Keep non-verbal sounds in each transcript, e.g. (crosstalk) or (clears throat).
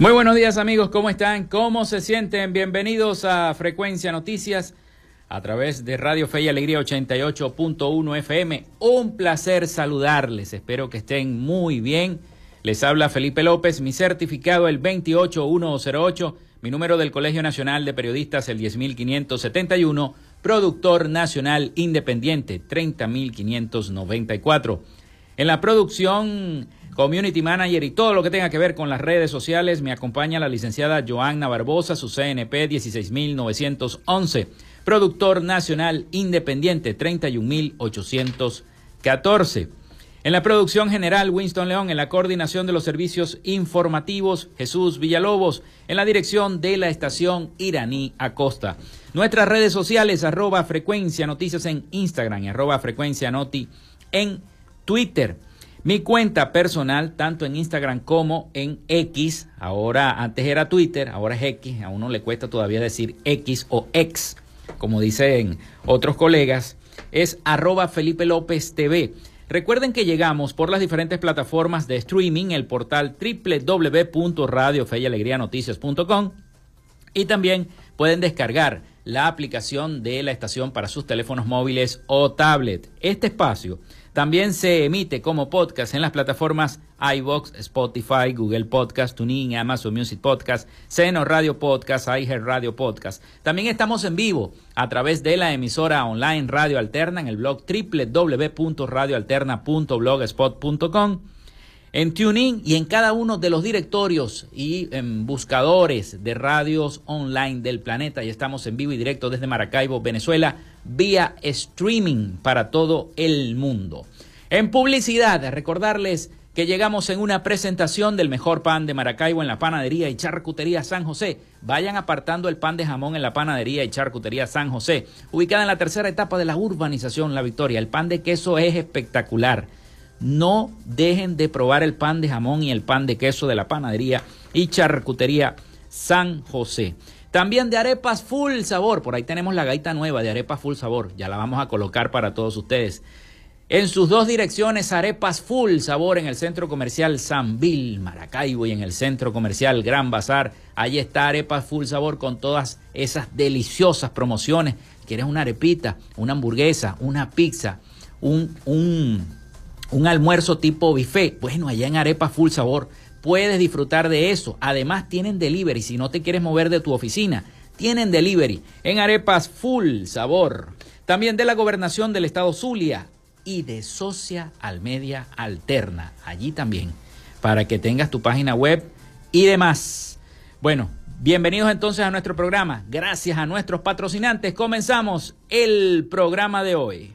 Muy buenos días amigos, ¿cómo están? ¿Cómo se sienten? Bienvenidos a Frecuencia Noticias a través de Radio Fe y Alegría 88.1 FM. Un placer saludarles, espero que estén muy bien. Les habla Felipe López, mi certificado el 28108, mi número del Colegio Nacional de Periodistas el 10571, productor nacional independiente 30594. En la producción community manager y todo lo que tenga que ver con las redes sociales. Me acompaña la licenciada Joanna Barbosa, su CNP 16911, productor nacional independiente 31814. En la producción general, Winston León, en la coordinación de los servicios informativos, Jesús Villalobos, en la dirección de la estación Iraní Acosta. Nuestras redes sociales, arroba frecuencia noticias en Instagram y arroba frecuencia noti en Twitter. Mi cuenta personal, tanto en Instagram como en X, ahora antes era Twitter, ahora es X, a uno le cuesta todavía decir X o X, como dicen otros colegas, es arroba Felipe López TV. Recuerden que llegamos por las diferentes plataformas de streaming, el portal www.radiofeyalegrianoticias.com y también pueden descargar la aplicación de la estación para sus teléfonos móviles o tablet. Este espacio también se emite como podcast en las plataformas iBox, Spotify, Google Podcast, TuneIn, Amazon Music Podcast, Seno Radio Podcast, iHeart Radio Podcast. También estamos en vivo a través de la emisora online Radio Alterna en el blog www.radioalterna.blogspot.com en TuneIn y en cada uno de los directorios y buscadores de radios online del planeta. Y estamos en vivo y directo desde Maracaibo, Venezuela, vía streaming para todo el mundo. En publicidad, recordarles que llegamos en una presentación del mejor pan de Maracaibo en la panadería y charcutería San José. Vayan apartando el pan de jamón en la panadería y charcutería San José, ubicada en la tercera etapa de la urbanización La Victoria. El pan de queso es espectacular. No dejen de probar el pan de jamón y el pan de queso de la panadería y charcutería San José. También de arepas full sabor. Por ahí tenemos la gaita nueva de arepas full sabor. Ya la vamos a colocar para todos ustedes. En sus dos direcciones, arepas full sabor en el centro comercial San Bill, Maracaibo y en el centro comercial Gran Bazar. Allí está arepas full sabor con todas esas deliciosas promociones. ¿Quieres una arepita, una hamburguesa, una pizza, un, un, un almuerzo tipo buffet? Bueno, allá en arepas full sabor puedes disfrutar de eso. Además tienen delivery si no te quieres mover de tu oficina. Tienen delivery en arepas full sabor. También de la gobernación del estado Zulia y de Socia Almedia Alterna. Allí también. Para que tengas tu página web y demás. Bueno, bienvenidos entonces a nuestro programa. Gracias a nuestros patrocinantes. Comenzamos el programa de hoy.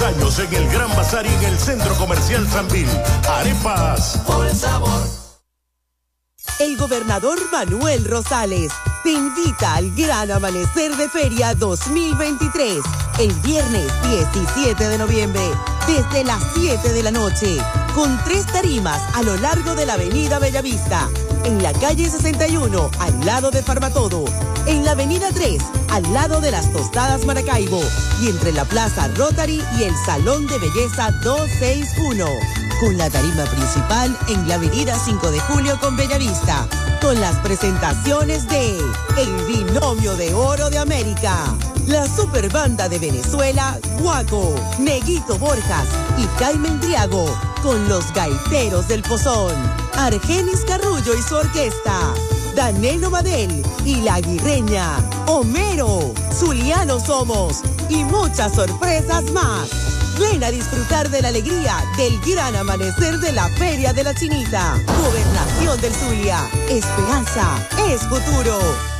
10 años en el Gran Bazar y en el Centro Comercial Sanvil. Arepas. Por el sabor. El gobernador Manuel Rosales te invita al Gran Amanecer de Feria 2023, el viernes 17 de noviembre, desde las 7 de la noche, con tres tarimas a lo largo de la avenida Bellavista, en la calle 61, al lado de Farmatodo, en la avenida 3, al lado de las Tostadas Maracaibo, y entre la Plaza Rotary y el Salón de Belleza 261 con la tarima principal en la avenida 5 de Julio con Bellavista, con las presentaciones de El Binomio de Oro de América, la Superbanda de Venezuela, Guaco, Neguito Borjas y Carmen Triago, con los Gaiteros del Pozón, Argenis Carrullo y su orquesta. Danelo Madel y La Guirreña, Homero, Zuliano Somos y muchas sorpresas más. Ven a disfrutar de la alegría del gran amanecer de la Feria de la Chinita. Gobernación del Zulia. Esperanza es futuro.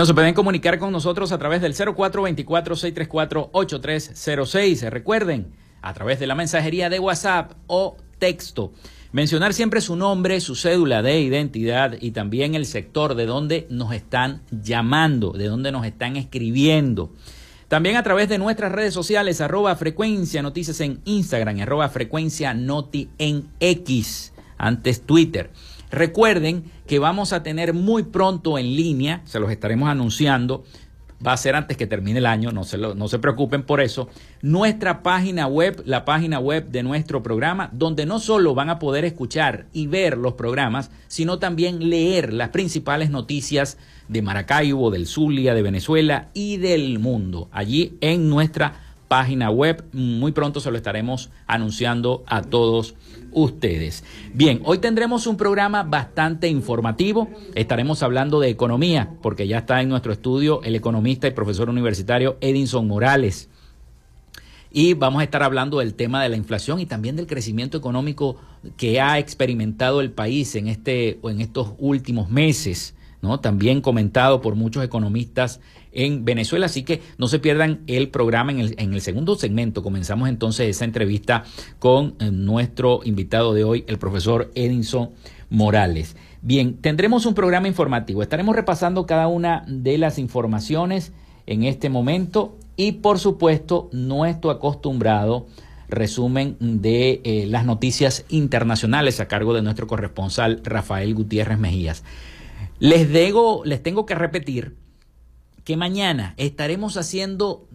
Bueno, se pueden comunicar con nosotros a través del 0424-634-8306. Recuerden, a través de la mensajería de WhatsApp o texto. Mencionar siempre su nombre, su cédula de identidad y también el sector de donde nos están llamando, de donde nos están escribiendo. También a través de nuestras redes sociales, arroba frecuencia noticias en Instagram, arroba frecuencia noti en X, antes Twitter. Recuerden que vamos a tener muy pronto en línea, se los estaremos anunciando, va a ser antes que termine el año, no se, no se preocupen por eso, nuestra página web, la página web de nuestro programa, donde no solo van a poder escuchar y ver los programas, sino también leer las principales noticias de Maracaibo, del Zulia, de Venezuela y del mundo, allí en nuestra página web. Muy pronto se lo estaremos anunciando a todos ustedes. Bien, hoy tendremos un programa bastante informativo. Estaremos hablando de economía, porque ya está en nuestro estudio el economista y profesor universitario Edinson Morales. Y vamos a estar hablando del tema de la inflación y también del crecimiento económico que ha experimentado el país en, este, en estos últimos meses. ¿no? También comentado por muchos economistas en Venezuela. Así que no se pierdan el programa en el, segundo segmento. Comenzamos entonces esa entrevista con eh, nuestro invitado de hoy, el profesor Edinson Morales. Bien, tendremos un programa informativo. Estaremos repasando cada una de las informaciones en este momento y por supuesto nuestro acostumbrado resumen de eh, las noticias internacionales a cargo de nuestro corresponsal Rafael Gutiérrez Mejías. Les, les tengo que repetir que mañana estaremos haciendo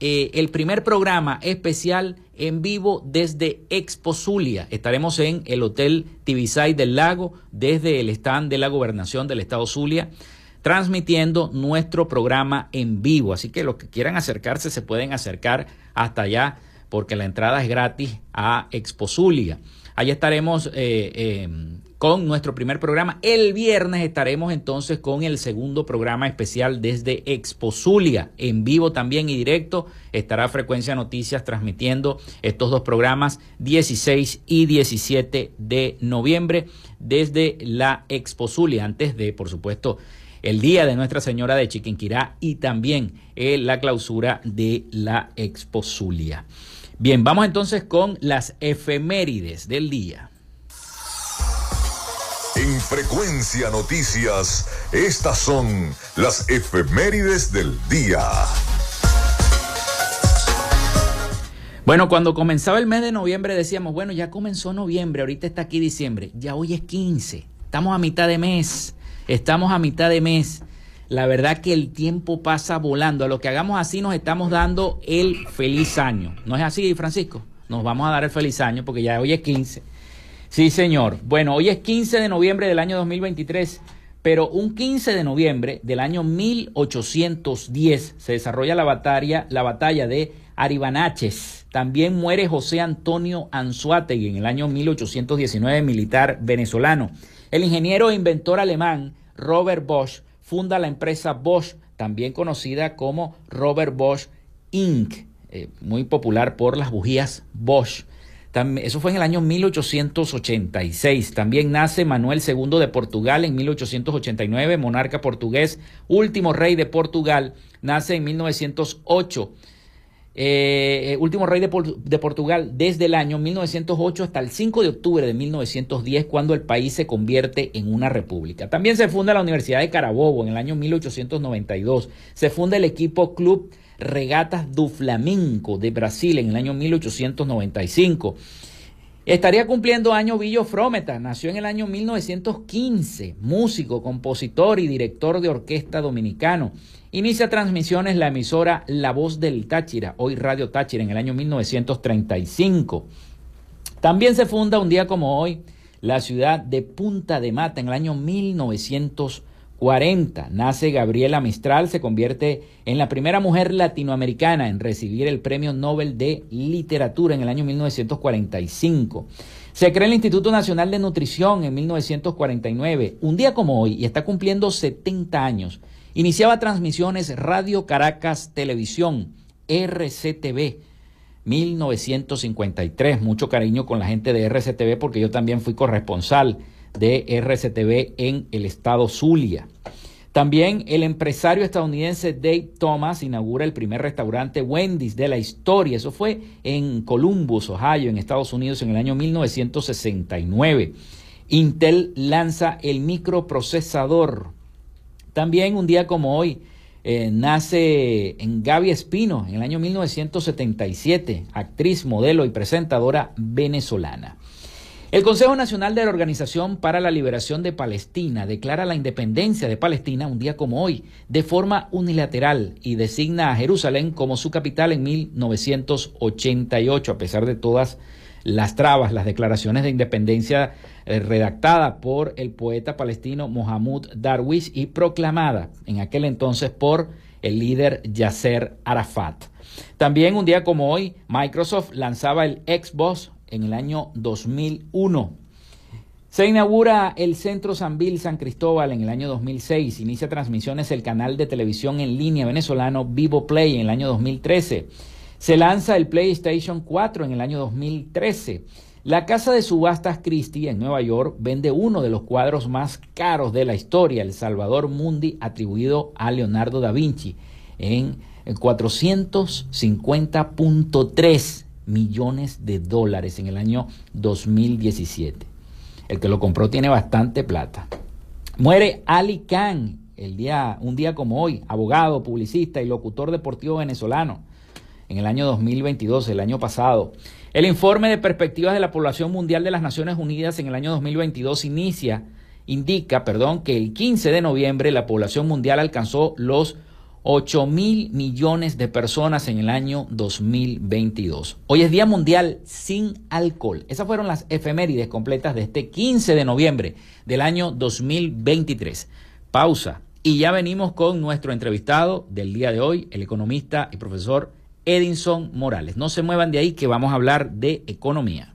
eh, el primer programa especial en vivo desde Expo Zulia. Estaremos en el Hotel Tibisay del Lago, desde el stand de la Gobernación del Estado Zulia, transmitiendo nuestro programa en vivo. Así que los que quieran acercarse se pueden acercar hasta allá, porque la entrada es gratis a Expo Zulia. Allá estaremos eh, eh, con nuestro primer programa. El viernes estaremos entonces con el segundo programa especial desde Expo Zulia, en vivo también y directo. Estará Frecuencia Noticias transmitiendo estos dos programas 16 y 17 de noviembre desde la Expo Zulia, antes de, por supuesto, el Día de Nuestra Señora de Chiquinquirá y también eh, la clausura de la Expo Zulia. Bien, vamos entonces con las efemérides del día. En Frecuencia Noticias, estas son las efemérides del día. Bueno, cuando comenzaba el mes de noviembre decíamos, bueno, ya comenzó noviembre, ahorita está aquí diciembre, ya hoy es 15, estamos a mitad de mes, estamos a mitad de mes. La verdad que el tiempo pasa volando. A lo que hagamos así nos estamos dando el feliz año. ¿No es así, Francisco? Nos vamos a dar el feliz año porque ya hoy es 15. Sí, señor. Bueno, hoy es 15 de noviembre del año 2023, pero un 15 de noviembre del año 1810 se desarrolla la batalla, la batalla de Aribanaches. También muere José Antonio Anzuategui en el año 1819, militar venezolano. El ingeniero e inventor alemán Robert Bosch funda la empresa Bosch, también conocida como Robert Bosch Inc., eh, muy popular por las bujías Bosch eso fue en el año 1886. También nace Manuel II de Portugal en 1889, monarca portugués, último rey de Portugal, nace en 1908. Eh, último rey de, de, Portugal desde el año 1908 hasta el 5 de octubre de 1910, cuando el país se convierte en una república. También se funda la Universidad de Carabobo en el año 1892. Se funda el equipo Club Regatas do Flamenco de Brasil en el año 1895. Estaría cumpliendo año Villo Frometa, nació en el año 1915, músico, compositor y director de orquesta dominicano. Inicia transmisiones la emisora La Voz del Táchira, hoy Radio Táchira, en el año 1935. También se funda un día como hoy la ciudad de Punta de Mata en el año 1940. 40 nace Gabriela Mistral, se convierte en la primera mujer latinoamericana en recibir el Premio Nobel de Literatura en el año 1945. Se crea el Instituto Nacional de Nutrición en 1949, un día como hoy, y está cumpliendo 70 años. Iniciaba transmisiones Radio Caracas Televisión, RCTV, 1953. Mucho cariño con la gente de RCTV porque yo también fui corresponsal de RCTV en el estado Zulia. También el empresario estadounidense Dave Thomas inaugura el primer restaurante Wendy's de la historia. Eso fue en Columbus, Ohio, en Estados Unidos, en el año 1969. Intel lanza el microprocesador. También un día como hoy eh, nace en Gaby Espino, en el año 1977, actriz, modelo y presentadora venezolana. El Consejo Nacional de la Organización para la Liberación de Palestina declara la independencia de Palestina un día como hoy, de forma unilateral, y designa a Jerusalén como su capital en 1988, a pesar de todas las trabas, las declaraciones de independencia eh, redactada por el poeta palestino Mohamed Darwish y proclamada en aquel entonces por el líder Yasser Arafat. También un día como hoy, Microsoft lanzaba el Xbox en el año 2001. Se inaugura el Centro Sanvil San Cristóbal en el año 2006. Inicia transmisiones el canal de televisión en línea venezolano Vivo Play en el año 2013. Se lanza el PlayStation 4 en el año 2013. La casa de subastas Christie en Nueva York vende uno de los cuadros más caros de la historia, el Salvador Mundi, atribuido a Leonardo da Vinci, en 450.3 millones de dólares en el año 2017. El que lo compró tiene bastante plata. Muere Ali Khan el día, un día como hoy, abogado, publicista y locutor deportivo venezolano, en el año 2022, el año pasado. El informe de perspectivas de la población mundial de las Naciones Unidas en el año 2022 inicia, indica, perdón, que el 15 de noviembre la población mundial alcanzó los 8 mil millones de personas en el año 2022. Hoy es Día Mundial sin Alcohol. Esas fueron las efemérides completas de este 15 de noviembre del año 2023. Pausa. Y ya venimos con nuestro entrevistado del día de hoy, el economista y profesor Edinson Morales. No se muevan de ahí que vamos a hablar de economía.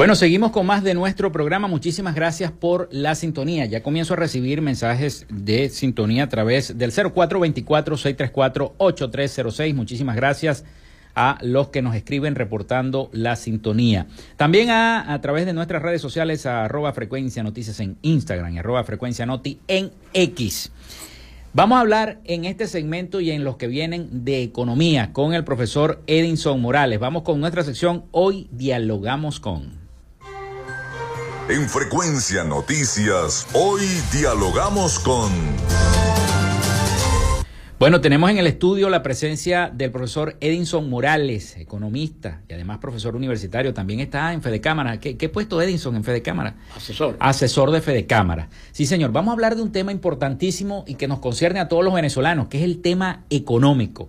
Bueno, seguimos con más de nuestro programa. Muchísimas gracias por la sintonía. Ya comienzo a recibir mensajes de sintonía a través del 0424-634-8306. Muchísimas gracias a los que nos escriben reportando la sintonía. También a, través de nuestras redes sociales, a arroba frecuencia noticias en Instagram y arroba frecuencia noti en X. Vamos a hablar en este segmento y en los que vienen de economía con el profesor Edinson Morales. Vamos con nuestra sección Hoy dialogamos con. En Frecuencia Noticias, hoy dialogamos con... Bueno, tenemos en el estudio la presencia del profesor Edinson Morales, economista y además profesor universitario. También está en Fede Cámara. ¿Qué, qué puesto Edinson en Fede Cámara? Asesor. Asesor de Fede Cámara. Sí, señor. Vamos a hablar de un tema importantísimo y que nos concierne a todos los venezolanos, que es el tema económico.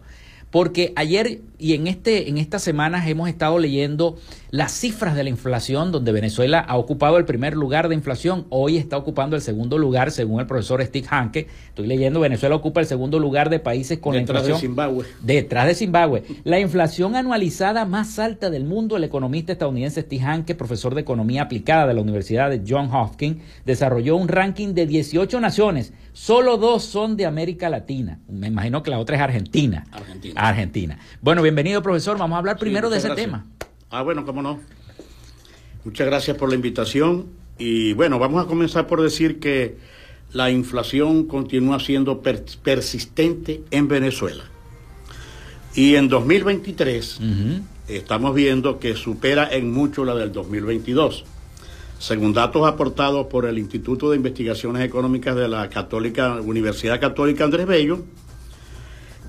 Porque ayer y en, este, en estas semanas hemos estado leyendo las cifras de la inflación, donde Venezuela ha ocupado el primer lugar de inflación, hoy está ocupando el segundo lugar, según el profesor Steve Hanke. Estoy leyendo, Venezuela ocupa el segundo lugar de países con Detrás la inflación. de Zimbabue. Detrás de Zimbabue. La inflación anualizada más alta del mundo, el economista estadounidense Steve Hanke, profesor de economía aplicada de la Universidad de John Hopkins, desarrolló un ranking de 18 naciones. Solo dos son de América Latina. Me imagino que la otra es Argentina. Argentina. Argentina. Bueno, bienvenido, profesor. Vamos a hablar primero Sí, de ese tema. Ah, bueno, cómo no. Muchas gracias por la invitación. Y bueno, vamos a comenzar por decir que la inflación continúa siendo per- persistente en Venezuela. Y en 2023 Ujú. estamos viendo que supera en mucho la del 2022. Según datos aportados por el Instituto de Investigaciones Económicas de la Católica Universidad Católica Andrés Bello,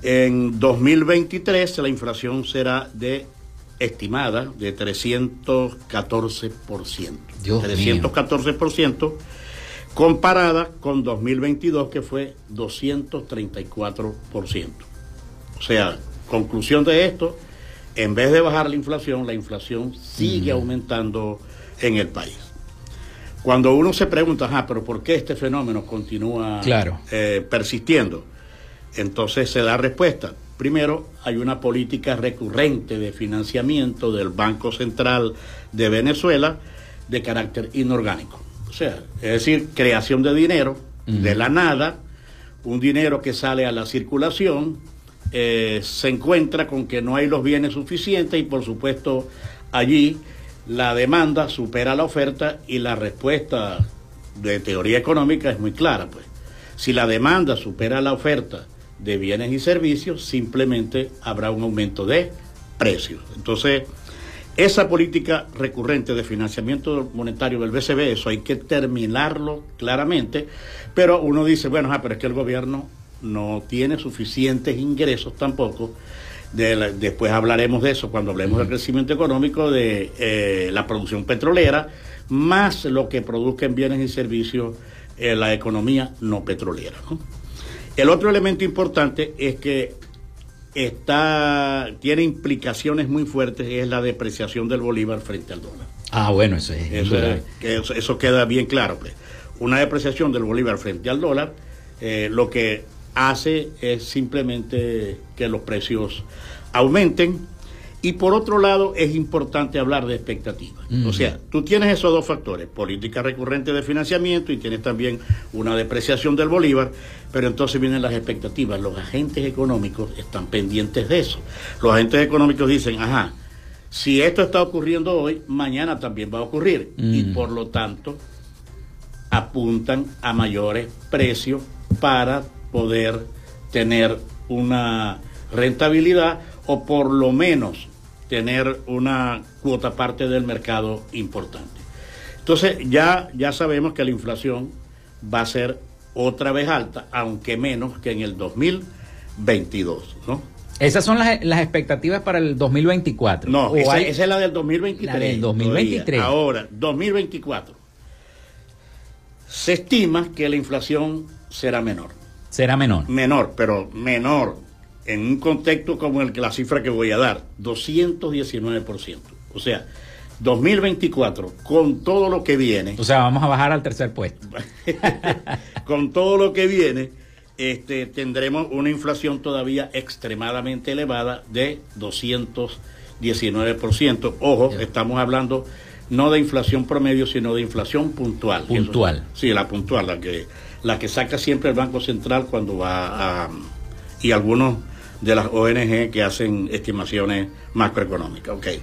en 2023 la inflación será de estimada de 314%. Dios 314% comparada con 2022 que fue 234%. O sea, conclusión de esto, en vez de bajar la inflación, la inflación sigue aumentando en el país. Cuando uno se pregunta, ah, pero ¿por qué este fenómeno continúa Claro. eh, persistiendo? Entonces se da respuesta. Primero, hay una política recurrente de financiamiento del Banco Central de Venezuela de carácter inorgánico. O sea, es decir, creación de dinero de la nada, un dinero que sale a la circulación, eh, se encuentra con que no hay los bienes suficientes y por supuesto allí la demanda supera la oferta y la respuesta de teoría económica es muy clara. Pues. Si la demanda supera la oferta de bienes y servicios, simplemente habrá un aumento de precios. Entonces, esa política recurrente de financiamiento monetario del BCB, eso hay que terminarlo claramente, pero uno dice, bueno, ah, pero es que el gobierno no tiene suficientes ingresos tampoco. De la- después hablaremos de eso cuando hablemos del crecimiento económico de eh, la producción petrolera, más lo que produzca en bienes y servicios eh, la economía no petrolera. ¿no? El otro elemento importante es que está, tiene implicaciones muy fuertes y es la depreciación del bolívar frente al dólar. Ah, bueno, eso es. Eso queda bien claro. pues. Una depreciación del bolívar frente al dólar eh, lo que hace es simplemente que los precios aumenten. Y por otro lado, es importante hablar de expectativas. O sea, tú tienes esos dos factores, política recurrente de financiamiento y tienes también una depreciación del bolívar, pero entonces vienen las expectativas. Los agentes económicos están pendientes de eso. Los agentes económicos dicen, ajá, si esto está ocurriendo hoy, mañana también va a ocurrir. Y por lo tanto, apuntan a mayores precios para poder tener una rentabilidad o por lo menos tener una cuota parte del mercado importante. Entonces ya, ya sabemos que la inflación va a ser otra vez alta, aunque menos que en el 2022, ¿no? Esas son las, expectativas para el 2024. No, esa, es la del 2023. La del 2023. Ahora, 2024. Se estima que la inflación será menor. Será menor. Menor, pero menor en un contexto como el que la cifra que voy a dar, 219%. O sea, 2024, con todo lo que viene. O sea, vamos a bajar al tercer puesto. (laughs) con todo lo que viene, este, tendremos una inflación todavía extremadamente elevada de 219%. Ojo, estamos hablando no de inflación promedio, sino de inflación puntual. Puntual. sí, la puntual, la que, la que saca siempre el Banco Central cuando va a... y algunos de las ONG que hacen estimaciones macroeconómicas. Okay.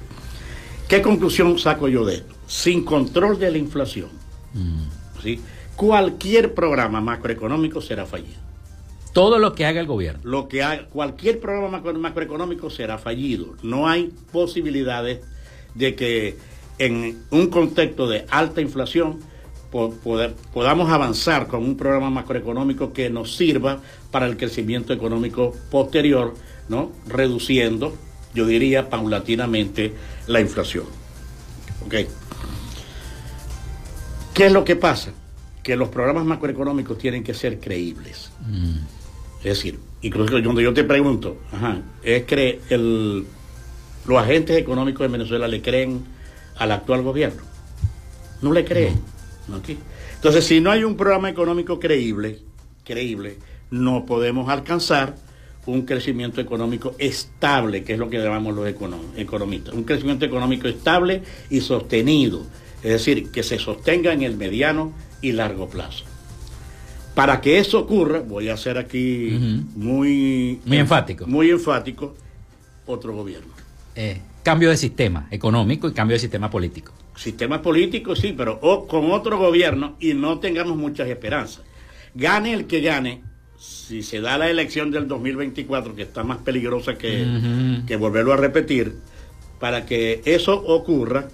¿Qué conclusión saco yo de esto? Sin control de la inflación, mm. ¿sí? cualquier programa macroeconómico será fallido. Todo lo que haga el gobierno. Lo que haga, cualquier programa macroeconómico será fallido. No hay posibilidades de que en un contexto de alta inflación podamos avanzar con un programa macroeconómico que nos sirva para el crecimiento económico posterior, ¿no? Reduciendo, yo diría, paulatinamente la inflación. ¿Ok? ¿Qué es lo que pasa? Que los programas macroeconómicos tienen que ser creíbles. Mm. Es decir, incluso cuando yo te pregunto, ¿es que el, los agentes económicos de Venezuela le creen al actual gobierno? No le creen. Entonces, si no hay un programa económico creíble, creíble, no podemos alcanzar un crecimiento económico estable, que es lo que llamamos los economistas. Un crecimiento económico estable y sostenido, es decir, que se sostenga en el mediano y largo plazo. Para que eso ocurra, voy a ser aquí muy, muy enfático. Muy enfático, otro gobierno. Eh, cambio de sistema económico y cambio de sistema político. Sistema político, sí, pero con otro gobierno y no tengamos muchas esperanzas. Gane el que gane, si se da la elección del 2024, que está más peligrosa que, que volverlo a repetir, para que eso ocurra,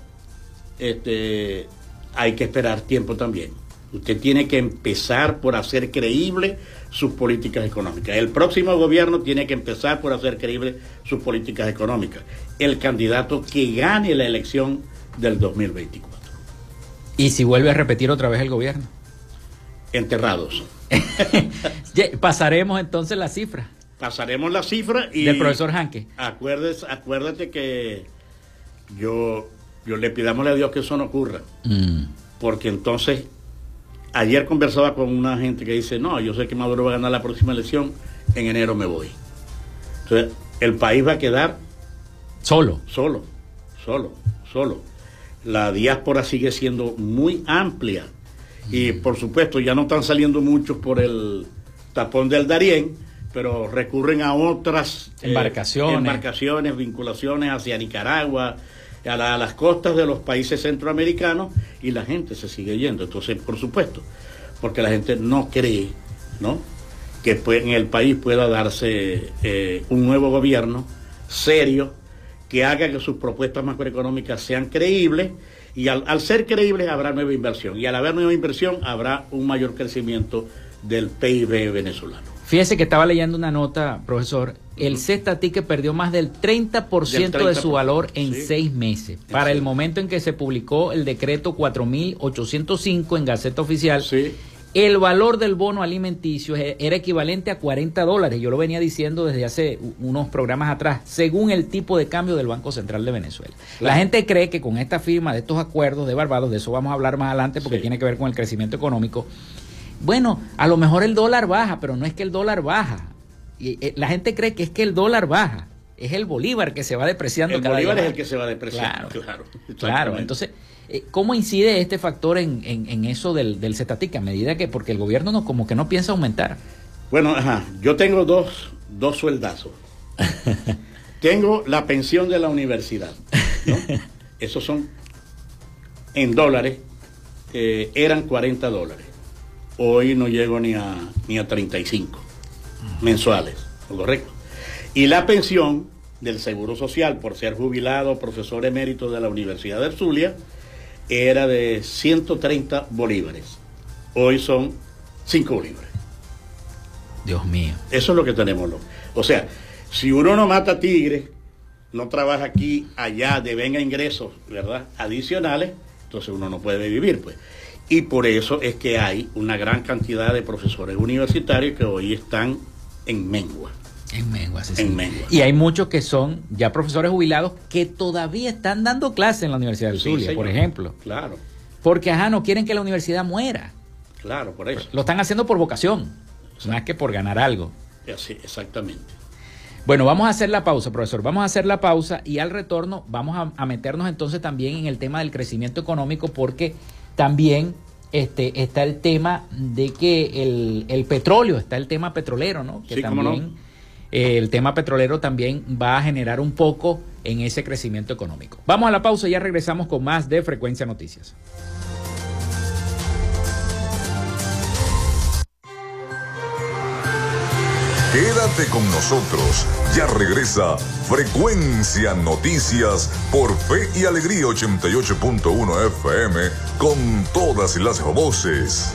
este, hay que esperar tiempo también. Usted tiene que empezar por hacer creíble sus políticas económicas. El próximo gobierno tiene que empezar por hacer creíble sus políticas económicas. El candidato que gane la elección del 2024. ¿Y si vuelve a repetir otra vez el gobierno? Enterrados. (laughs) Pasaremos entonces la cifra. Pasaremos la cifra y... Del profesor Hanke. Acuérdate, acuérdate que yo, yo le pidamos a Dios que eso no ocurra. Mm. Porque entonces, ayer conversaba con una gente que dice, no, yo sé que Maduro va a ganar la próxima elección, en enero me voy. Entonces, el país va a quedar... Solo. Solo, solo, solo. La diáspora sigue siendo muy amplia y por supuesto ya no están saliendo muchos por el tapón del Darién, pero recurren a otras eh, embarcaciones, embarcaciones vinculaciones hacia Nicaragua, a, las costas de los países centroamericanos y la gente se sigue yendo. Entonces, por supuesto, porque la gente no cree, ¿no? Que en el país pueda darse eh, un nuevo gobierno serio que haga que sus propuestas macroeconómicas sean creíbles y al, ser creíbles habrá nueva inversión. Y al haber nueva inversión habrá un mayor crecimiento del PIB venezolano. Fíjese que estaba leyendo una nota, profesor. El que perdió más del 30%, de su valor en seis meses. Para el momento en que se publicó el decreto 4805 en Gaceta Oficial, sí el valor del bono alimenticio era equivalente a 40 dólares. Yo lo venía diciendo desde hace unos programas atrás, según el tipo de cambio del Banco Central de Venezuela. La gente cree que con esta firma de estos acuerdos de Barbados, de eso vamos a hablar más adelante porque tiene que ver con el crecimiento económico, bueno, a lo mejor el dólar baja, pero no es que el dólar baja. Eh, la gente cree que es que el dólar baja. Es el bolívar que se va depreciando. El bolívar es el que se va depreciando. Claro, claro. claro. Entonces, ¿Cómo incide este factor en, en, eso del, del a medida que, porque el gobierno no, como que no piensa aumentar? Bueno, ajá, yo tengo dos, dos sueldazos. (laughs) tengo la pensión de la universidad. ¿no? (laughs) Esos son en dólares, eh, eran 40 dólares. Hoy no llego ni a, ni a 35 mensuales, ¿correcto? Y la pensión del Seguro Social por ser jubilado, profesor emérito de la Universidad de Zulia, era de 130 bolívares. Hoy son 5 bolívares. Dios mío. Eso es lo que tenemos. O sea, si uno no mata tigres, no trabaja aquí, allá, devenga ingresos, ¿verdad? Adicionales, entonces uno no puede vivir, pues. Y por eso es que hay una gran cantidad de profesores universitarios que hoy están en mengua. En mengua, sí, en. Y hay muchos que son ya profesores jubilados que todavía están dando clases en la Universidad de Zulia, por ejemplo. Claro. Porque, ajá, no quieren que la universidad muera. Claro, por eso. Lo están haciendo por vocación, más que por ganar algo. Sí, exactamente. Bueno, vamos a hacer la pausa, profesor. Vamos a hacer la pausa y al retorno vamos a, meternos entonces también en el tema del crecimiento económico porque también este, está el tema de que el, petróleo, está el tema petrolero, ¿no? Que también eh, el tema petrolero también va a generar un poco en ese crecimiento económico. Vamos a la pausa y ya regresamos con más de Frecuencia Noticias. Quédate con nosotros. Ya regresa Frecuencia Noticias por Fe y Alegría 88.1 FM con todas las voces.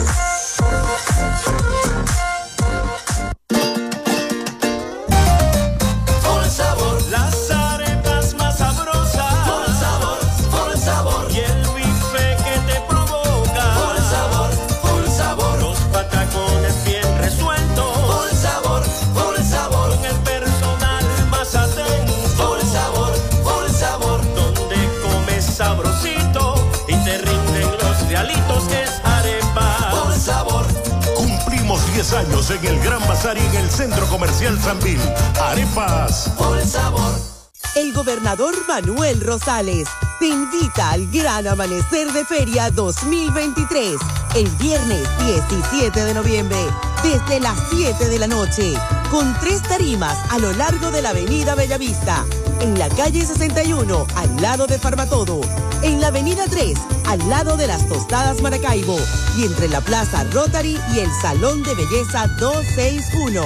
Años en el Gran Bazar y en el Centro Comercial Sanvil. Arepas. Por el sabor. El gobernador Manuel Rosales te invita al Gran Amanecer de Feria 2023 el viernes 17 de noviembre desde las 7 de la noche con tres tarimas a lo largo de la avenida Bellavista en la calle 61 al lado de Farmatodo, en la avenida 3 al lado de las Tostadas Maracaibo. Y entre la Plaza Rotary y el Salón de Belleza 261,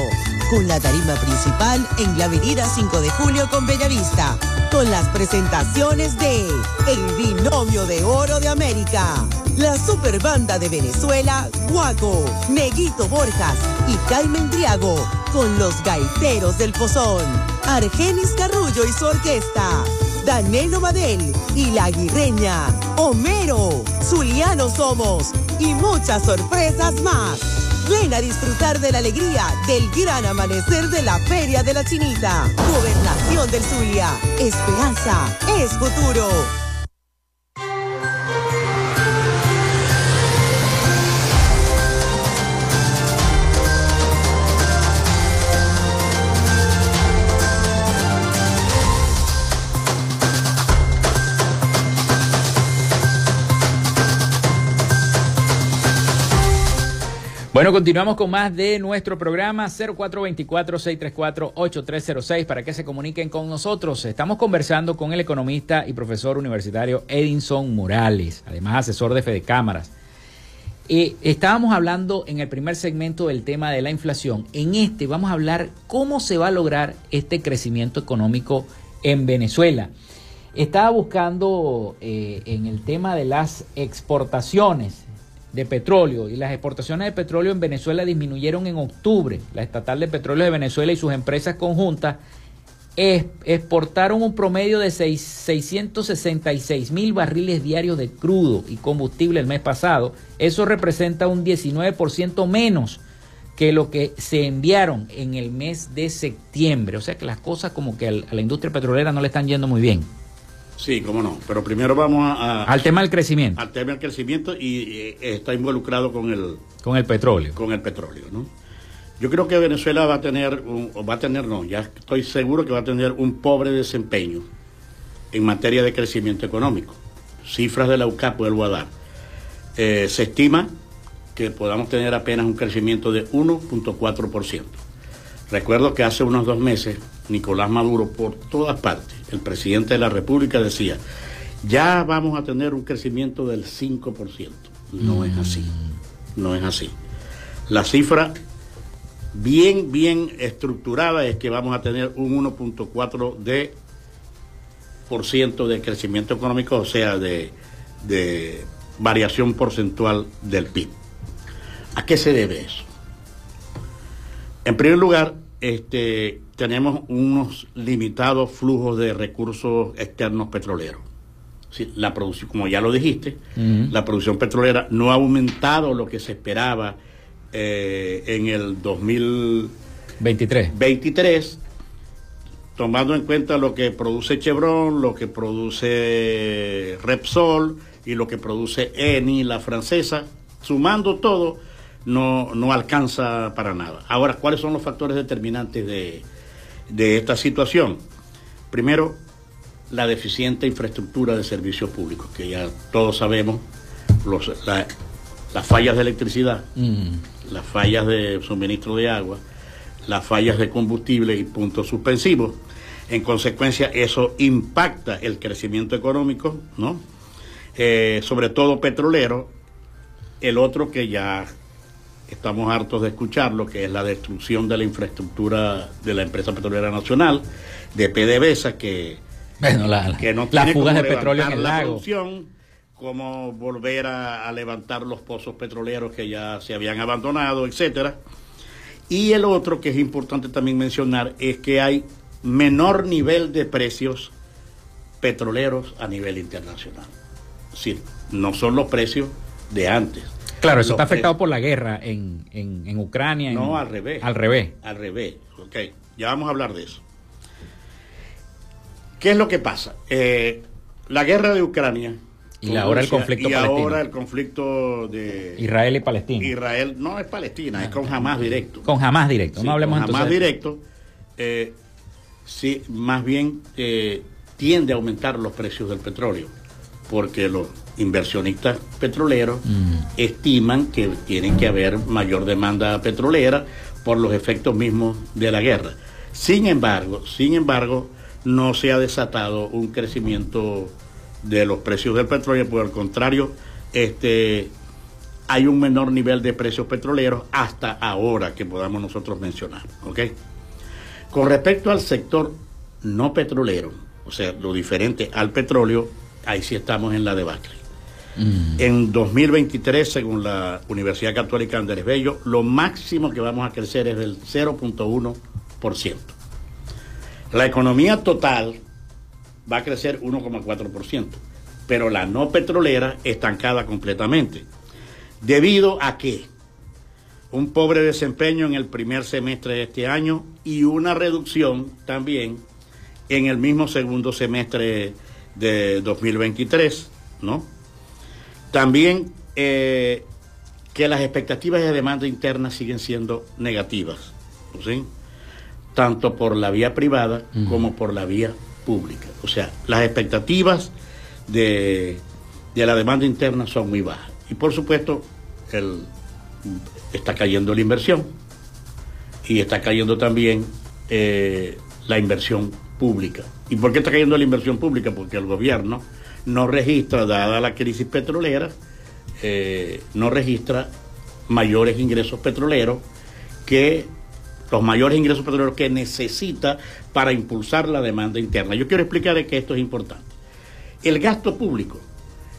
con la tarima principal en la avenida 5 de Julio con Bellavista, con las presentaciones de El Binomio de Oro de América, la Superbanda de Venezuela, Guaco, Neguito Borjas y Carmen Triago, con los Gaiteros del Pozón, Argenis Carrullo y su orquesta. Danilo Badel y La Guirreña, Homero, Zuliano Somos y muchas sorpresas más. Ven a disfrutar de la alegría del gran amanecer de la Feria de la Chinita. Gobernación del Zulia. Esperanza es futuro. Bueno, continuamos con más de nuestro programa 0424-634-8306 para que se comuniquen con nosotros. Estamos conversando con el economista y profesor universitario Edinson Morales, además asesor de Fede Cámaras. Eh, estábamos hablando en el primer segmento del tema de la inflación. En este vamos a hablar cómo se va a lograr este crecimiento económico en Venezuela. Estaba buscando eh, en el tema de las exportaciones de petróleo y las exportaciones de petróleo en Venezuela disminuyeron en octubre. La estatal de petróleo de Venezuela y sus empresas conjuntas exportaron un promedio de 666 mil barriles diarios de crudo y combustible el mes pasado. Eso representa un 19% menos que lo que se enviaron en el mes de septiembre. O sea que las cosas como que a la industria petrolera no le están yendo muy bien. Sí, cómo no. Pero primero vamos a, al tema del crecimiento. Al tema del crecimiento y, está involucrado con el con el petróleo. Con el petróleo, ¿no? Yo creo que Venezuela va a tener, o va a tener, no, ya estoy seguro que va a tener un pobre desempeño en materia de crecimiento económico. Cifras de la UCAP vuelvo a dar. Eh, se estima que podamos tener apenas un crecimiento de 1.4%. Recuerdo que hace unos dos meses Nicolás Maduro por todas partes, el presidente de la República decía, ya vamos a tener un crecimiento del 5%. No es así, no es así. La cifra bien, bien estructurada es que vamos a tener un 1.4 de por ciento de crecimiento económico, o sea, de, de variación porcentual del PIB. ¿A qué se debe eso? En primer lugar, este, tenemos unos limitados flujos de recursos externos petroleros. la producción, como ya lo dijiste, la producción petrolera no ha aumentado lo que se esperaba eh, en el 2023. 23, tomando en cuenta lo que produce Chevron, lo que produce Repsol y lo que produce Eni, la francesa, sumando todo, no, no alcanza para nada. Ahora, ¿cuáles son los factores determinantes de, de esta situación? Primero, la deficiente infraestructura de servicios públicos, que ya todos sabemos, los, las fallas de electricidad, mm las fallas de suministro de agua, las fallas de combustible y puntos suspensivos. En consecuencia, eso impacta el crecimiento económico, ¿no? Eh, sobre todo petrolero. El otro que ya estamos hartos de escucharlo, que es la destrucción de la infraestructura de la empresa petrolera nacional, de PDVSA, que, bueno, que no tiene fugas de petróleo en el lago. Producción, cómo volver a, levantar los pozos petroleros que ya se habían abandonado, etcétera. Y el otro que es importante también mencionar es que hay menor nivel de precios petroleros a nivel internacional. Es no son los precios de antes. Claro, eso está afectado por la guerra en, en, Ucrania. No, al revés. Al revés. Al revés. Ok, ya vamos a hablar de eso. ¿Qué es lo que pasa? Eh, la guerra de Ucrania y ahora el conflicto y ahora el conflicto de Israel y Palestina. Israel no es Palestina, es con jamás directo. Con jamás directo, no hablemos con jamás directo. Eh, sí, más bien eh, tiende a aumentar los precios del petróleo, porque los inversionistas petroleros estiman que tienen que haber mayor demanda petrolera por los efectos mismos de la guerra. Sin embargo, sin embargo, no se ha desatado un crecimiento de los precios del petróleo, por el contrario, este, hay un menor nivel de precios petroleros hasta ahora que podamos nosotros mencionar. Con respecto al sector no petrolero, o sea, lo diferente al petróleo, ahí sí estamos en la debacle. Mm. En 2023, según la Universidad Católica Andrés Bello, lo máximo que vamos a crecer es del 0.1%. La economía total va a crecer 1,4%, pero la no petrolera estancada completamente. ¿Debido a qué? Un pobre desempeño en el primer semestre de este año y una reducción también en el mismo segundo semestre de 2023, ¿no? También eh, que las expectativas de demanda interna siguen siendo negativas, ¿sí? tanto por la vía privada como por la vía pública. O sea, las expectativas de, la demanda interna son muy bajas. Y por supuesto, el, está cayendo la inversión y está cayendo también eh, la inversión pública. ¿Y por qué está cayendo la inversión pública? Porque el gobierno no registra, dada la crisis petrolera, eh, no registra mayores ingresos petroleros que los mayores ingresos petroleros que necesita para impulsar la demanda interna. Yo quiero explicar que esto es importante. El gasto público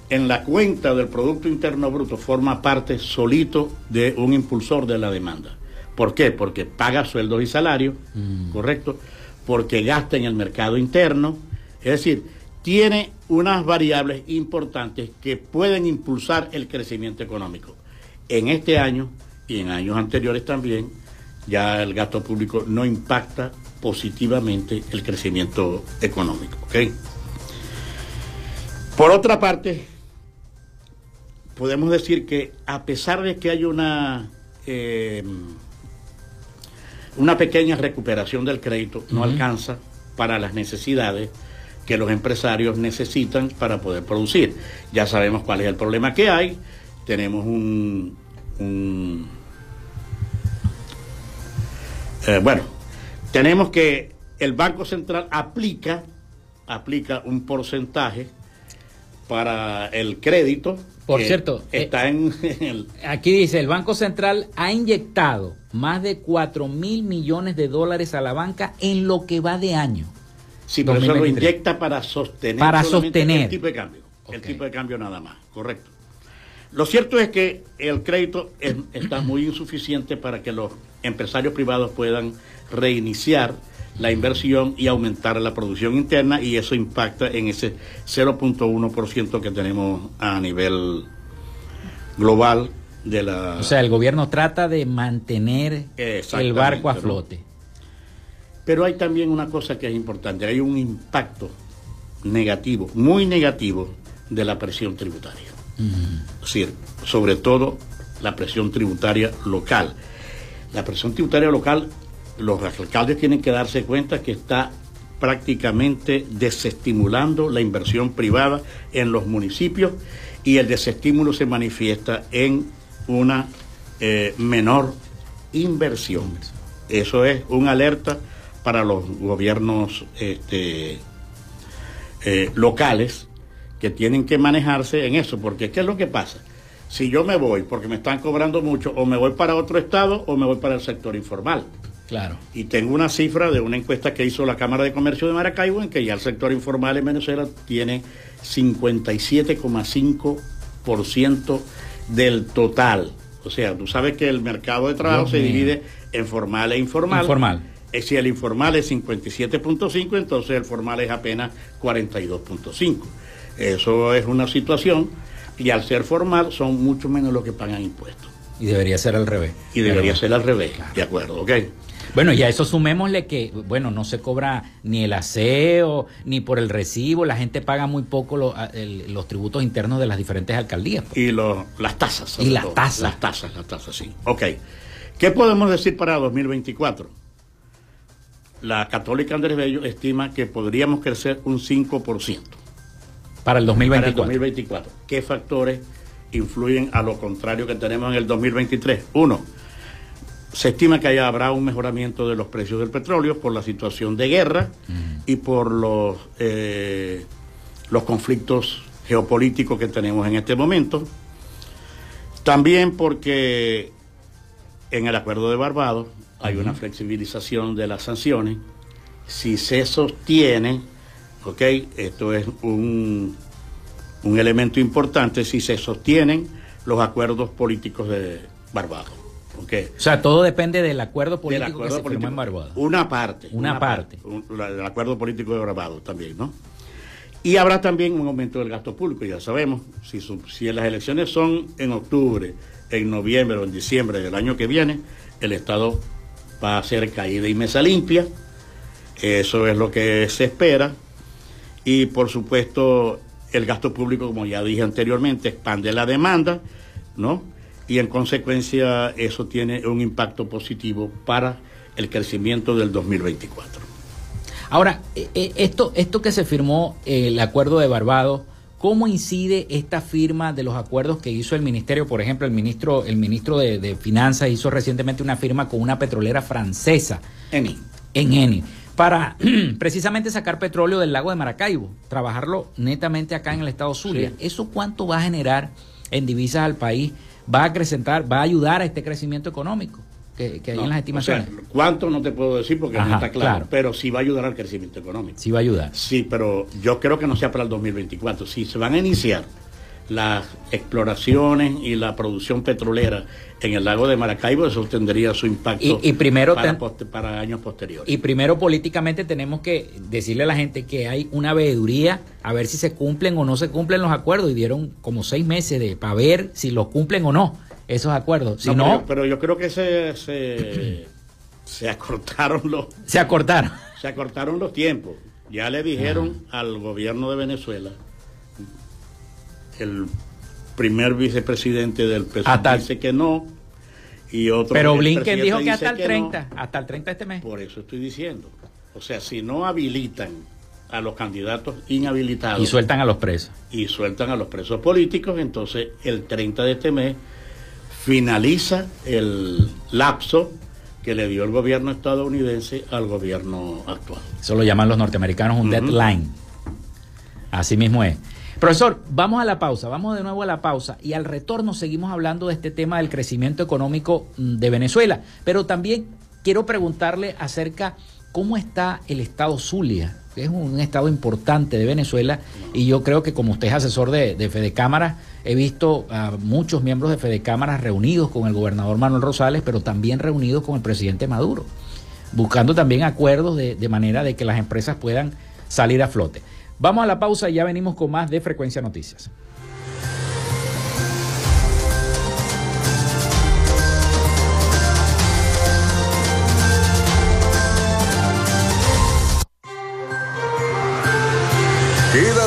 en la cuenta del Producto Interno Bruto forma parte solito de un impulsor de la demanda. ¿Por qué? Porque paga sueldos y salarios, mm. ¿correcto? porque gasta en el mercado interno. Es decir, tiene unas variables importantes que pueden impulsar el crecimiento económico. En este año y en años anteriores también, ya el gasto público no impacta positivamente el crecimiento económico. Por otra parte, podemos decir que a pesar de que hay una, eh, una pequeña recuperación del crédito, no alcanza para las necesidades que los empresarios necesitan para poder producir. Ya sabemos cuál es el problema que hay. Tenemos un... Eh, bueno, tenemos que el Banco Central aplica, aplica un porcentaje para el crédito. Por cierto, está en, aquí dice, el Banco Central ha inyectado más de 4 mil millones de dólares a la banca en lo que va de año. Sí, pero eso lo inyecta para sostener, para sostener el tipo de cambio. El tipo de cambio nada más, correcto. Lo cierto es que el crédito está muy insuficiente para que los empresarios privados puedan reiniciar la inversión y aumentar la producción interna y eso impacta en ese 0.1% que tenemos a nivel global de la... O sea, el gobierno trata de mantener el barco a flote. Pero hay también una cosa que es importante, hay un impacto negativo, muy negativo, de la presión tributaria. Es decir, sobre todo la presión tributaria local. La presión tributaria local, los alcaldes tienen que darse cuenta que está prácticamente desestimulando la inversión privada en los municipios y el desestímulo se manifiesta en una eh, menor inversión. Eso es una alerta para los gobiernos este, eh, locales que tienen que manejarse en eso, porque ¿qué es lo que pasa? Si yo me voy porque me están cobrando mucho, o me voy para otro estado o me voy para el sector informal. Claro. Y tengo una cifra de una encuesta que hizo la Cámara de Comercio de Maracaibo en que ya el sector informal en Venezuela tiene 57,5% del total. O sea, tú sabes que el mercado de trabajo se divide en formal e informal. Informal. Eh, si el informal es 57.5, entonces el formal es apenas 42.5. Eso es una situación y al ser formal son mucho menos los que pagan impuestos. Y debería ser al revés. Y debería ser al revés, de acuerdo, ok. Bueno, y a eso sumémosle que, bueno, no se cobra ni el aseo, ni por el recibo, la gente paga muy poco los tributos internos de las diferentes alcaldías. Pues. Y las tasas. Y las tasas. Las tasas, las tasas, sí. Ok. ¿Qué podemos decir para 2024? La Católica Andrés Bello estima que podríamos crecer un 5%. Para el 2024. Para el 2024. ¿Qué factores influyen a lo contrario que tenemos en el 2023? Uno, se estima que haya, habrá un mejoramiento de los precios del petróleo por la situación de guerra y por los, eh, los conflictos geopolíticos que tenemos en este momento. También porque en el acuerdo de Barbados hay una flexibilización de las sanciones. Si se sostiene, ok, esto es un, un elemento importante, si se sostienen los acuerdos políticos de Barbados. Okay. O sea, todo depende del acuerdo político que se firmó en Barbados. Una parte. Una, parte. el acuerdo político de Barbados también, ¿no? Y habrá también un aumento del gasto público, ya sabemos, si, si las elecciones son en octubre, en noviembre o en diciembre del año que viene, el Estado va a ser caída y mesa limpia. Eso es lo que se espera. Y por supuesto, el gasto público, como ya dije anteriormente, expande la demanda, ¿no? Y en consecuencia, eso tiene un impacto positivo para el crecimiento del 2024. Ahora, eh, eh, esto, esto que se firmó, el acuerdo de Barbados, ¿Cómo incide esta firma de los acuerdos que hizo el ministerio? Por ejemplo, el ministro, el ministro de, Finanzas hizo recientemente una firma con una petrolera francesa. Eni. En Eni. Para (clears throat) precisamente sacar petróleo del lago de Maracaibo, trabajarlo netamente acá en el estado Zulia. ¿Eso cuánto va a generar en divisas al país? ¿Va a acrecentar, va a ayudar a este crecimiento económico? Que, hay en las estimaciones. ¿Cuánto no te puedo decir porque no está claro, Pero sí va a ayudar al crecimiento económico. Sí va a ayudar. Sí, pero yo creo que no sea para el 2024. Si se van a iniciar las exploraciones y la producción petrolera en el lago de Maracaibo, eso tendría su impacto y, primero para, para, años posteriores. Y primero políticamente tenemos que decirle a la gente que hay una veeduría a ver si se cumplen o no se cumplen los acuerdos y dieron como seis meses de para ver si los cumplen o no esos acuerdos. Si no, pero, yo creo que se, se, se acortaron los... Se acortaron. Se acortaron los tiempos. Ya le dijeron al gobierno de Venezuela el primer vicepresidente del PSUV dice que no y otro pero Blinken dijo que hasta el 30 hasta el 30 de este mes por eso estoy diciendo o sea si no habilitan a los candidatos inhabilitados y sueltan a los presos y sueltan a los presos políticos entonces el 30 de este mes finaliza el lapso que le dio el gobierno estadounidense al gobierno actual. Eso lo llaman los norteamericanos un deadline. Así mismo es. Profesor, vamos a la pausa, vamos de nuevo a la pausa y al retorno seguimos hablando de este tema del crecimiento económico mm, de Venezuela, pero también quiero preguntarle acerca cómo está el estado Zulia, es un estado importante de Venezuela y yo creo que como usted es asesor de, de Fede Cámara, he visto a muchos miembros de Fede Cámara reunidos con el gobernador Manuel Rosales, pero también reunidos con el presidente Maduro, buscando también acuerdos de, de manera de que las empresas puedan salir a flote. Vamos a la pausa y ya venimos con más de Frecuencia Noticias.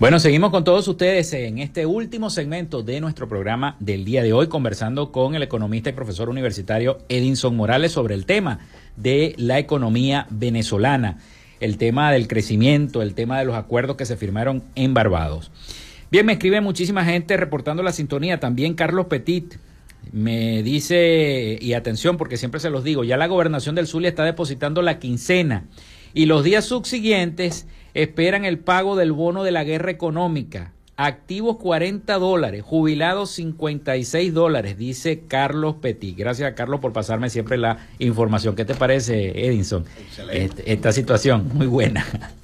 Bueno, seguimos con todos ustedes en este último segmento de nuestro programa del día de hoy, conversando con el economista y profesor universitario Edinson Morales sobre el tema de la economía venezolana, el tema del crecimiento, el tema de los acuerdos que se firmaron en Barbados. Bien, me escribe muchísima gente reportando la sintonía, también Carlos Petit. Me dice, y atención porque siempre se los digo, ya la gobernación del Zulia está depositando la quincena y los días subsiguientes esperan el pago del bono de la guerra económica. Activos 40 dólares, jubilados 56 dólares, dice Carlos Petit. Gracias a Carlos por pasarme siempre la información. ¿Qué te parece, Edinson? Este, esta situación, muy buena. (laughs)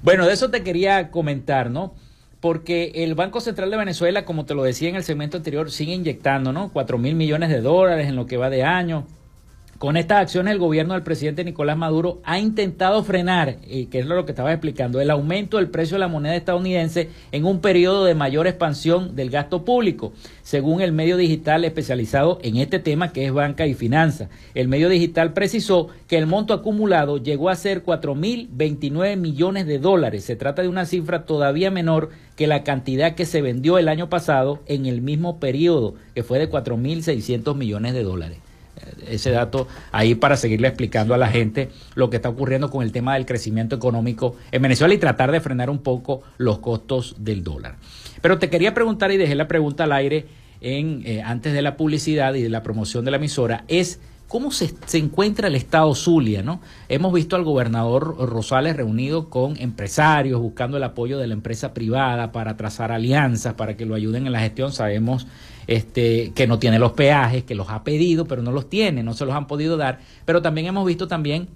Bueno, de eso te quería comentar, ¿no? Porque el Banco Central de Venezuela, como te lo decía en el segmento anterior, sigue inyectando, ¿no? 4 mil millones de dólares en lo que va de año. Con estas acciones el gobierno del presidente Nicolás Maduro ha intentado frenar, y que es lo que estaba explicando, el aumento del precio de la moneda estadounidense en un periodo de mayor expansión del gasto público, según el medio digital especializado en este tema que es banca y finanza. El medio digital precisó que el monto acumulado llegó a ser 4.029 millones de dólares. Se trata de una cifra todavía menor que la cantidad que se vendió el año pasado en el mismo periodo, que fue de 4.600 millones de dólares ese dato ahí para seguirle explicando a la gente lo que está ocurriendo con el tema del crecimiento económico en Venezuela y tratar de frenar un poco los costos del dólar. Pero te quería preguntar y dejé la pregunta al aire en, eh, antes de la publicidad y de la promoción de la emisora, es cómo se, se, encuentra el Estado Zulia, ¿no? Hemos visto al gobernador Rosales reunido con empresarios, buscando el apoyo de la empresa privada para trazar alianzas, para que lo ayuden en la gestión. Sabemos este, que no tiene los peajes, que los ha pedido, pero no los tiene, no se los han podido dar. Pero también hemos visto también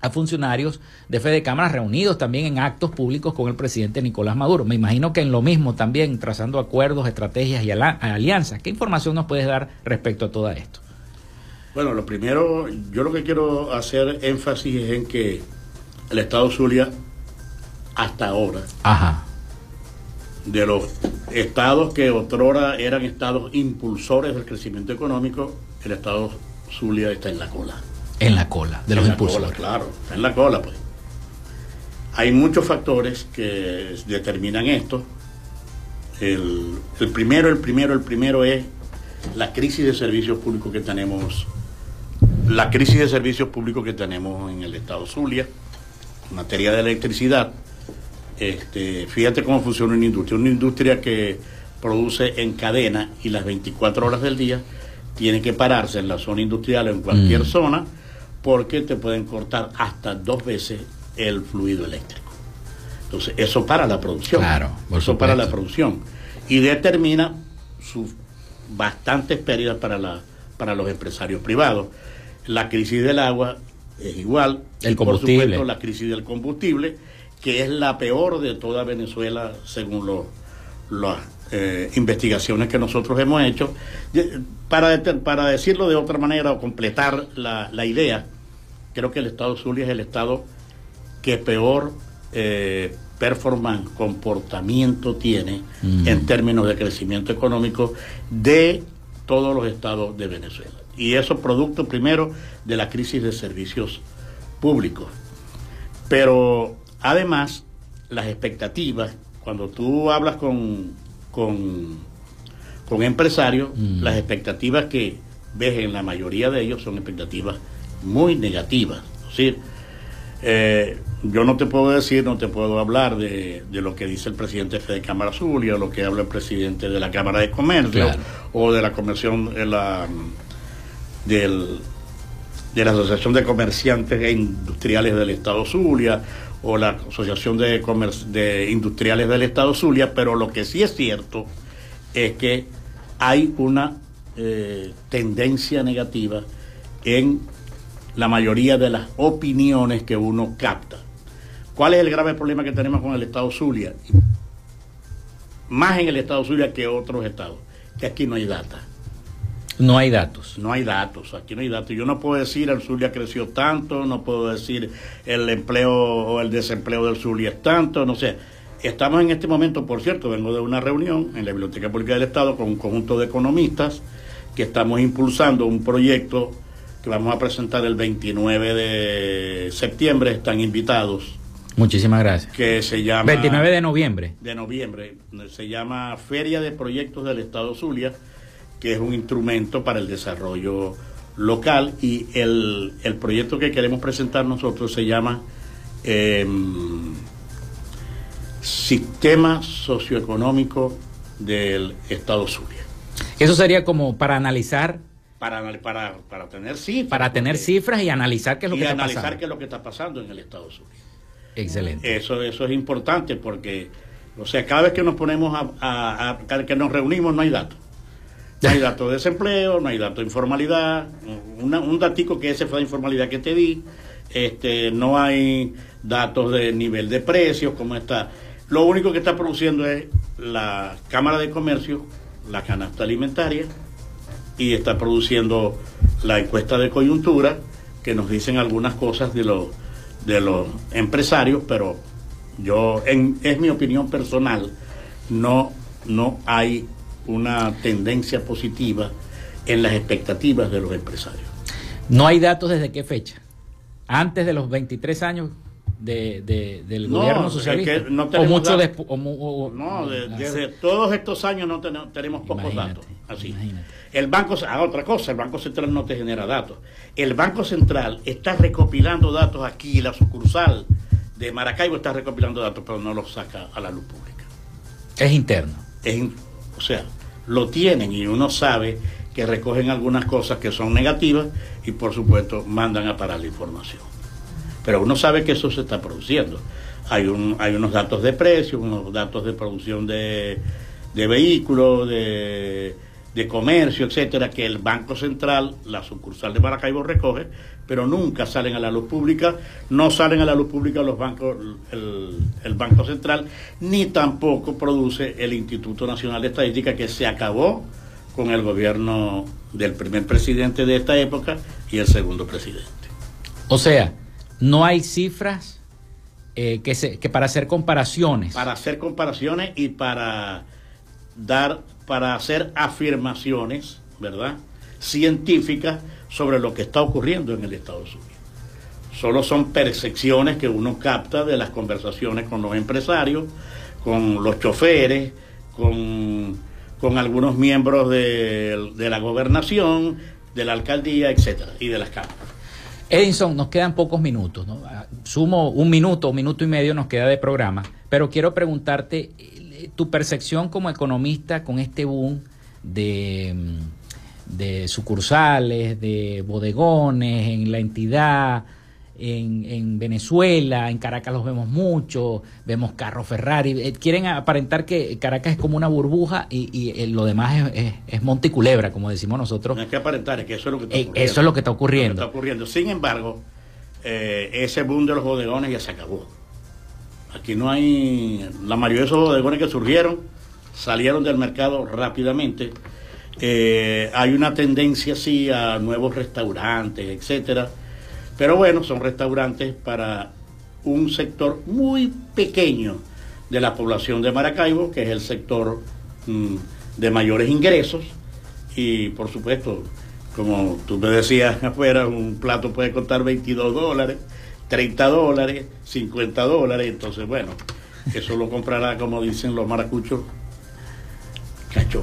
a funcionarios de Fede Cámara reunidos también en actos públicos con el presidente Nicolás Maduro. Me imagino que en lo mismo también trazando acuerdos, estrategias y alianzas. ¿Qué información nos puedes dar respecto a todo esto? Bueno, lo primero, yo lo que quiero hacer énfasis es en que el Estado Zulia hasta ahora Ajá de los estados que otrora eran estados impulsores del crecimiento económico, el estado Zulia está en la cola. En la cola de los impulsores. claro, está en la cola, pues. Hay muchos factores que determinan esto. El, el primero, el primero, el primero es la crisis de servicios públicos que tenemos, la crisis de servicios públicos que tenemos en el estado Zulia, en materia de electricidad. Este, fíjate cómo funciona una industria, una industria que produce en cadena y las 24 horas del día tiene que pararse en la zona industrial o en cualquier mm. zona porque te pueden cortar hasta dos veces el fluido eléctrico. Entonces, eso para la producción. Claro, eso para la producción. Y determina sus bastantes pérdidas para, la, para los empresarios privados. La crisis del agua es igual. El combustible. Por supuesto, la crisis del combustible, que es la peor de toda Venezuela, según los eh, investigaciones que nosotros hemos hecho. Para, para decirlo de otra manera o completar la, la idea, creo que el Estado Zulia es el Estado que peor eh, performance, comportamiento tiene mm. en términos de crecimiento económico de todos los estados de Venezuela. Y eso producto primero de la crisis de servicios públicos. Pero además, las expectativas, cuando tú hablas con con, con empresarios, mm. las expectativas que ves en la mayoría de ellos son expectativas muy negativas. Es decir, eh, yo no te puedo decir, no te puedo hablar de, lo que dice el presidente de Cámara Zulia, o lo que habla el presidente de la Cámara de Comercio, o de la Convención de la, del, de la Asociación de Comerciantes e Industriales del Estado Zulia, o la Asociación de, de Industriales del Estado Zulia, pero lo que sí es cierto es que hay una eh, tendencia negativa en la mayoría de las opiniones que uno capta. ¿Cuál es el grave problema que tenemos con el Estado Zulia? Más en el Estado Zulia que otros estados, que aquí no hay data. No hay datos. No hay datos, aquí no hay datos. Yo no puedo decir el Zulia creció tanto, no puedo decir el empleo o el desempleo del Zulia es tanto, no sé. Estamos en este momento, por cierto, vengo de una reunión en la Biblioteca Pública del Estado con un conjunto de economistas que estamos impulsando un proyecto que vamos a presentar el 29 de septiembre. Están invitados. Muchísimas gracias. Que se llama... 29 de noviembre. De noviembre. Se llama Feria de Proyectos del Estado Zulia que es un instrumento para el desarrollo local y el, proyecto que queremos presentar nosotros se llama em, Sistema Socioeconómico del Estado Zulia. Eso sería como para analizar para, para, para, tener cifras. Para tener cifras y analizar qué es lo que está pasando. analizar qué es lo que está pasando en el Estado Zulia. Excelente. Eso, eso es importante porque, o sea, cada vez que nos ponemos a, a, a que nos reunimos no hay datos. No hay datos de desempleo, no hay datos de informalidad. un datico que ese fue de informalidad que te di. Este, no hay datos de nivel de precios, como está. Lo único que está produciendo es la Cámara de Comercio, la canasta alimentaria, y está produciendo la encuesta de coyuntura, que nos dicen algunas cosas de los, de los empresarios, pero yo, en, es mi opinión personal, no, no hay una tendencia positiva en las expectativas de los empresarios. ¿No hay datos desde qué fecha? Antes de los 23 años de, del gobierno socialista. no o mucho después. No, desde todos estos años no tenemos, pocos datos. Así. El Banco, ah, otra cosa, el Banco Central no te genera datos. El Banco Central está recopilando datos aquí, la sucursal de Maracaibo está recopilando datos, pero no los saca a la luz pública. Es interno. Es, o sea, lo tienen y uno sabe que recogen algunas cosas que son negativas y por supuesto mandan a parar la información. Pero uno sabe que eso se está produciendo. Hay, un, hay unos datos de precios, unos datos de producción de, de vehículos, de de comercio, etcétera, que el Banco Central, la sucursal de Maracaibo recoge, pero nunca salen a la luz pública, no salen a la luz pública los bancos, el, Banco Central, ni tampoco produce el Instituto Nacional de Estadística que se acabó con el gobierno del primer presidente de esta época y el segundo presidente. O sea, no hay cifras eh, que, se, que para hacer comparaciones. Para hacer comparaciones y para dar para hacer afirmaciones, ¿verdad? Científicas sobre lo que está ocurriendo en el Estado Unidos. Solo son percepciones que uno capta de las conversaciones con los empresarios, con los choferes, con, con algunos miembros de, la gobernación, de la alcaldía, etcétera, y de las cámaras. Edison, nos quedan pocos minutos, ¿no? Sumo un minuto, un minuto y medio nos queda de programa, pero quiero preguntarte tu percepción como economista con este boom de, mm, de sucursales, de bodegones en la entidad, en, Venezuela, en Caracas los vemos mucho, vemos carros Ferrari, eh, quieren aparentar que Caracas es como una burbuja y, eh, lo demás es, es, Monte Culebra, como decimos nosotros. No hay que aparentar, es que eso es lo que está ocurriendo. Eh, eso es lo que está ocurriendo. está ocurriendo. Sin embargo, ese boom de los bodegones ya se acabó. Aquí no hay, la mayoría de esos bodegones que surgieron salieron del mercado rápidamente. hay una tendencia sí a nuevos restaurantes, etcétera pero bueno, son restaurantes para un sector muy pequeño de la población de Maracaibo, que es el sector mm, de mayores ingresos. Y por supuesto, como tú me decías (laughs) afuera, un plato puede costar 22 dólares, 30 dólares, 50 dólares. Entonces, bueno, eso lo comprará, como dicen los maracuchos, cacho.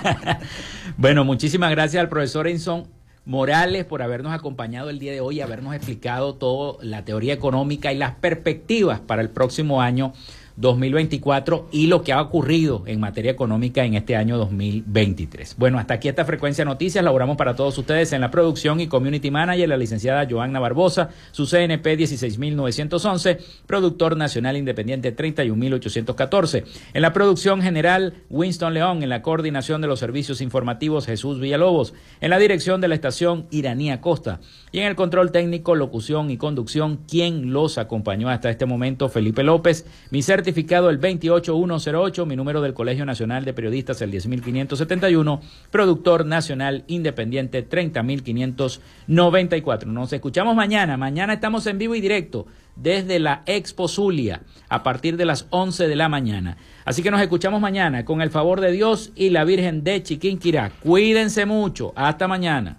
(laughs) bueno, muchísimas gracias al profesor Enson Morales por habernos acompañado el día de hoy y habernos explicado toda la teoría económica y las perspectivas para el próximo año 2024 y lo que ha ocurrido en materia económica en este año 2023. Bueno, hasta aquí esta frecuencia noticias. Laboramos para todos ustedes en la producción y community manager, la licenciada Joanna Barbosa, su CNP 16911, productor nacional independiente 31814. En la producción general, Winston León, en la coordinación de los servicios informativos, Jesús Villalobos, en la dirección de la estación Iranía Costa y en el control técnico, locución y conducción, quien los acompañó hasta este momento, Felipe López, mi certificado el 28108, mi número del Colegio Nacional de Periodistas el 10571, productor nacional independiente 30594. Nos escuchamos mañana, mañana estamos en vivo y directo desde la Expo Zulia a partir de las 11 de la mañana. Así que nos escuchamos mañana con el favor de Dios y la Virgen de Chiquinquirá. Cuídense mucho, hasta mañana.